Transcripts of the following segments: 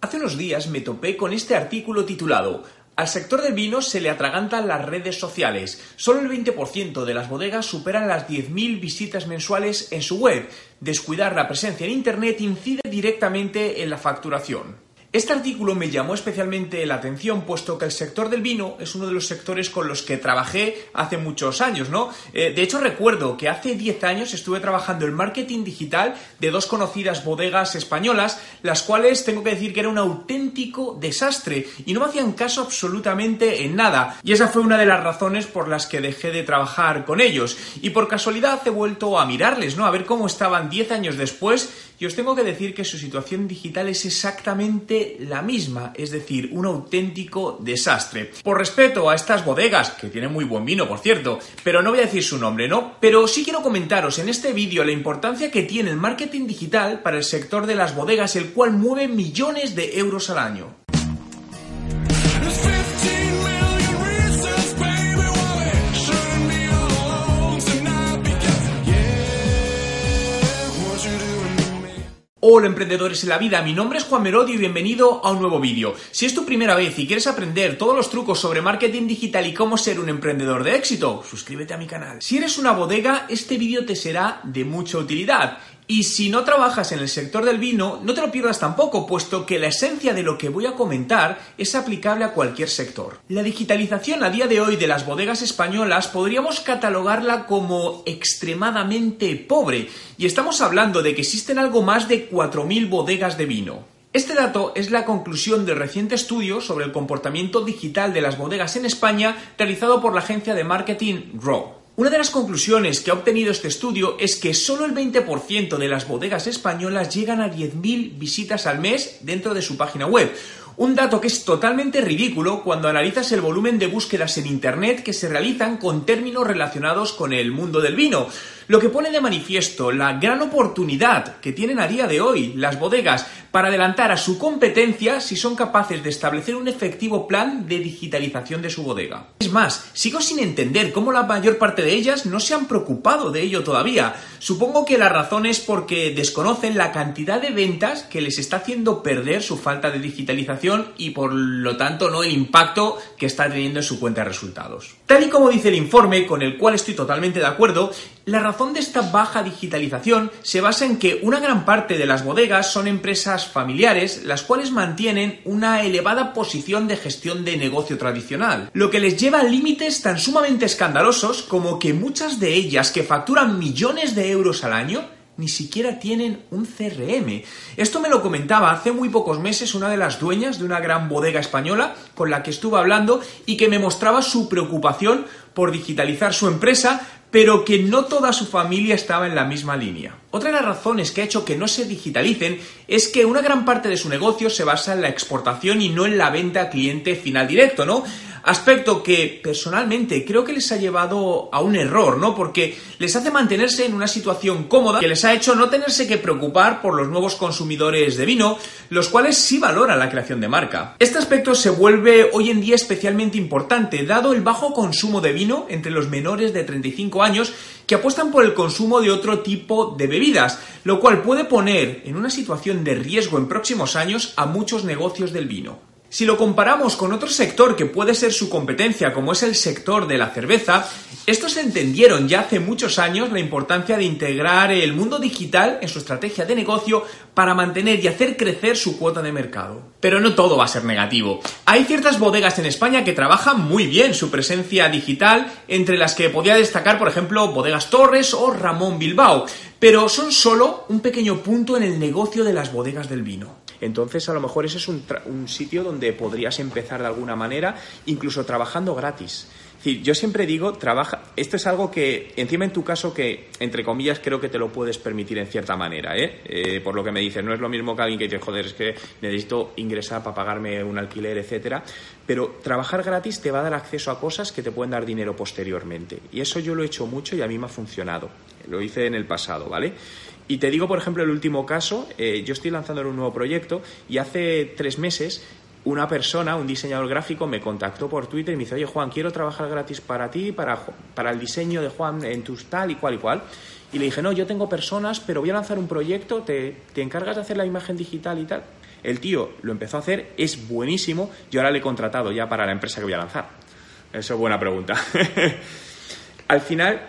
Hace unos días me topé con este artículo titulado Al sector del vino se le atragantan las redes sociales. Solo el 20% de las bodegas superan las 10.000 visitas mensuales en su web. Descuidar la presencia en Internet incide directamente en la facturación. Este artículo me llamó especialmente la atención puesto que el sector del vino es uno de los sectores con los que trabajé hace muchos años, ¿no? Eh, de hecho recuerdo que hace 10 años estuve trabajando el marketing digital de dos conocidas bodegas españolas, las cuales tengo que decir que era un auténtico desastre y no me hacían caso absolutamente en nada. Y esa fue una de las razones por las que dejé de trabajar con ellos. Y por casualidad he vuelto a mirarles, ¿no? A ver cómo estaban 10 años después y os tengo que decir que su situación digital es exactamente la misma, es decir, un auténtico desastre. Por respeto a estas bodegas, que tienen muy buen vino, por cierto, pero no voy a decir su nombre, ¿no? Pero sí quiero comentaros en este vídeo la importancia que tiene el marketing digital para el sector de las bodegas, el cual mueve millones de euros al año. Hola emprendedores en la vida, mi nombre es Juan Merodio y bienvenido a un nuevo vídeo. Si es tu primera vez y quieres aprender todos los trucos sobre marketing digital y cómo ser un emprendedor de éxito, suscríbete a mi canal. Si eres una bodega, este vídeo te será de mucha utilidad. Y si no trabajas en el sector del vino, no te lo pierdas tampoco, puesto que la esencia de lo que voy a comentar es aplicable a cualquier sector. La digitalización a día de hoy de las bodegas españolas podríamos catalogarla como extremadamente pobre, y estamos hablando de que existen algo más de 4.000 bodegas de vino. Este dato es la conclusión del reciente estudio sobre el comportamiento digital de las bodegas en España realizado por la agencia de marketing Raw. Una de las conclusiones que ha obtenido este estudio es que solo el 20% de las bodegas españolas llegan a 10.000 visitas al mes dentro de su página web, un dato que es totalmente ridículo cuando analizas el volumen de búsquedas en Internet que se realizan con términos relacionados con el mundo del vino, lo que pone de manifiesto la gran oportunidad que tienen a día de hoy las bodegas para adelantar a su competencia si son capaces de establecer un efectivo plan de digitalización de su bodega. Es más, sigo sin entender cómo la mayor parte de ellas no se han preocupado de ello todavía. Supongo que la razón es porque desconocen la cantidad de ventas que les está haciendo perder su falta de digitalización y por lo tanto no el impacto que está teniendo en su cuenta de resultados. Tal y como dice el informe, con el cual estoy totalmente de acuerdo, la razón de esta baja digitalización se basa en que una gran parte de las bodegas son empresas familiares, las cuales mantienen una elevada posición de gestión de negocio tradicional, lo que les lleva a límites tan sumamente escandalosos como que muchas de ellas que facturan millones de euros al año ni siquiera tienen un CRM. Esto me lo comentaba hace muy pocos meses una de las dueñas de una gran bodega española con la que estuve hablando y que me mostraba su preocupación por digitalizar su empresa, pero que no toda su familia estaba en la misma línea. Otra de las razones que ha hecho que no se digitalicen es que una gran parte de su negocio se basa en la exportación y no en la venta a cliente final directo, ¿no? Aspecto que personalmente creo que les ha llevado a un error, ¿no? Porque les hace mantenerse en una situación cómoda que les ha hecho no tenerse que preocupar por los nuevos consumidores de vino, los cuales sí valoran la creación de marca. Este aspecto se vuelve hoy en día especialmente importante, dado el bajo consumo de vino entre los menores de 35 años que apuestan por el consumo de otro tipo de bebidas, lo cual puede poner en una situación de riesgo en próximos años a muchos negocios del vino. Si lo comparamos con otro sector que puede ser su competencia, como es el sector de la cerveza, estos entendieron ya hace muchos años la importancia de integrar el mundo digital en su estrategia de negocio para mantener y hacer crecer su cuota de mercado. Pero no todo va a ser negativo. Hay ciertas bodegas en España que trabajan muy bien su presencia digital, entre las que podría destacar, por ejemplo, Bodegas Torres o Ramón Bilbao, pero son solo un pequeño punto en el negocio de las bodegas del vino. Entonces, a lo mejor ese es un, sitio donde podrías empezar de alguna manera, incluso trabajando gratis. yo siempre digo, trabaja. Esto es algo que, encima en tu caso, que entre comillas creo que te lo puedes permitir en cierta manera, ¿eh? eh por lo que me dices, no es lo mismo que alguien que dice, joder, es que necesito ingresar para pagarme un alquiler, etcétera. Pero trabajar gratis te va a dar acceso a cosas que te pueden dar dinero posteriormente. Y eso yo lo he hecho mucho y a mí me ha funcionado. Lo hice en el pasado, ¿vale? Y te digo, por ejemplo, el último caso, eh, yo estoy lanzando un nuevo proyecto y hace tres meses una persona, un diseñador gráfico, me contactó por Twitter y me dice, oye Juan, quiero trabajar gratis para ti, para, para el diseño de Juan en tus tal y cual y cual. Y le dije, no, yo tengo personas, pero voy a lanzar un proyecto, te, te encargas de hacer la imagen digital y tal. El tío lo empezó a hacer, es buenísimo, yo ahora le he contratado ya para la empresa que voy a lanzar. Eso es buena pregunta. Al final,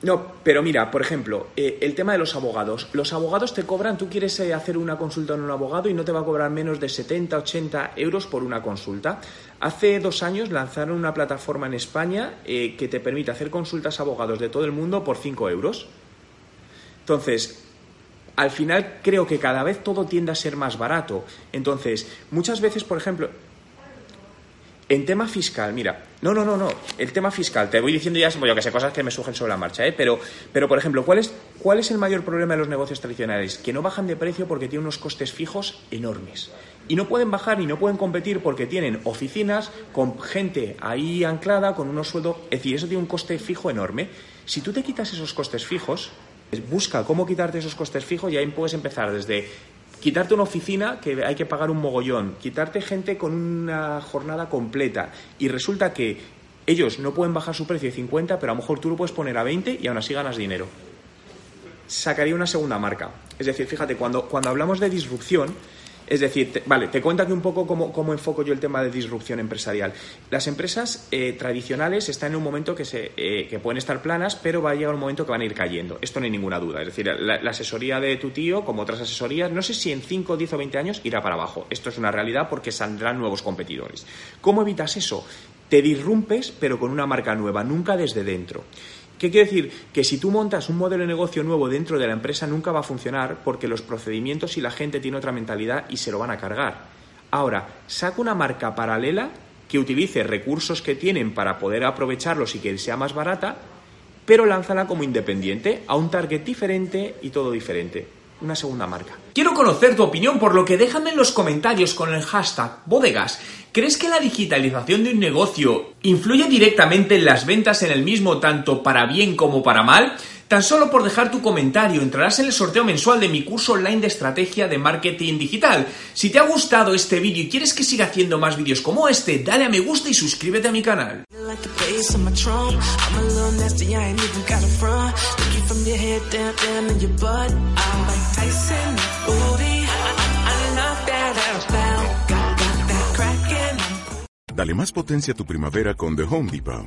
no, pero mira, por ejemplo, eh, el tema de los abogados. Los abogados te cobran, tú quieres eh, hacer una consulta en un abogado y no te va a cobrar menos de 70, 80 euros por una consulta. Hace dos años lanzaron una plataforma en España eh, que te permite hacer consultas a abogados de todo el mundo por 5 euros. Entonces, al final creo que cada vez todo tiende a ser más barato. Entonces, muchas veces, por ejemplo, en tema fiscal, mira, no, no, no, no, el tema fiscal, te voy diciendo ya, yo que sé, cosas que me surgen sobre la marcha, ¿eh? pero, pero por ejemplo, ¿cuál es, ¿cuál es el mayor problema de los negocios tradicionales? Que no bajan de precio porque tienen unos costes fijos enormes. Y no pueden bajar y no pueden competir porque tienen oficinas con gente ahí anclada, con unos sueldos, es decir, eso tiene un coste fijo enorme. Si tú te quitas esos costes fijos, busca cómo quitarte esos costes fijos y ahí puedes empezar desde quitarte una oficina que hay que pagar un mogollón, quitarte gente con una jornada completa y resulta que ellos no pueden bajar su precio de 50, pero a lo mejor tú lo puedes poner a 20 y aún así ganas dinero. Sacaría una segunda marca. Es decir, fíjate, cuando, cuando hablamos de disrupción, es decir, vale, te cuento aquí un poco cómo, enfoco yo el tema de disrupción empresarial. Las empresas eh, tradicionales están en un momento que, se, eh, que pueden estar planas, pero va a llegar un momento que van a ir cayendo. Esto no hay ninguna duda. Es decir, la, asesoría de tu tío, como otras asesorías, no sé si en 5, 10 o 20 años irá para abajo. Esto es una realidad porque saldrán nuevos competidores. ¿Cómo evitas eso? Te disrumpes, pero con una marca nueva, nunca desde dentro. ¿Qué quiere decir? Que si tú montas un modelo de negocio nuevo dentro de la empresa nunca va a funcionar porque los procedimientos y la gente tiene otra mentalidad y se lo van a cargar. Ahora, saca una marca paralela que utilice recursos que tienen para poder aprovecharlos y que sea más barata, pero lánzala como independiente a un target diferente y todo diferente una segunda marca. Quiero conocer tu opinión, por lo que déjame en los comentarios con el hashtag bodegas. ¿Crees que la digitalización de un negocio influye directamente en las ventas en el mismo, tanto para bien como para mal? Tan solo por dejar tu comentario entrarás en el sorteo mensual de mi curso online de estrategia de marketing digital. Si te ha gustado este vídeo y quieres que siga haciendo más vídeos como este, dale a me gusta y suscríbete a mi canal. Dale más potencia a tu primavera con The Home Depot.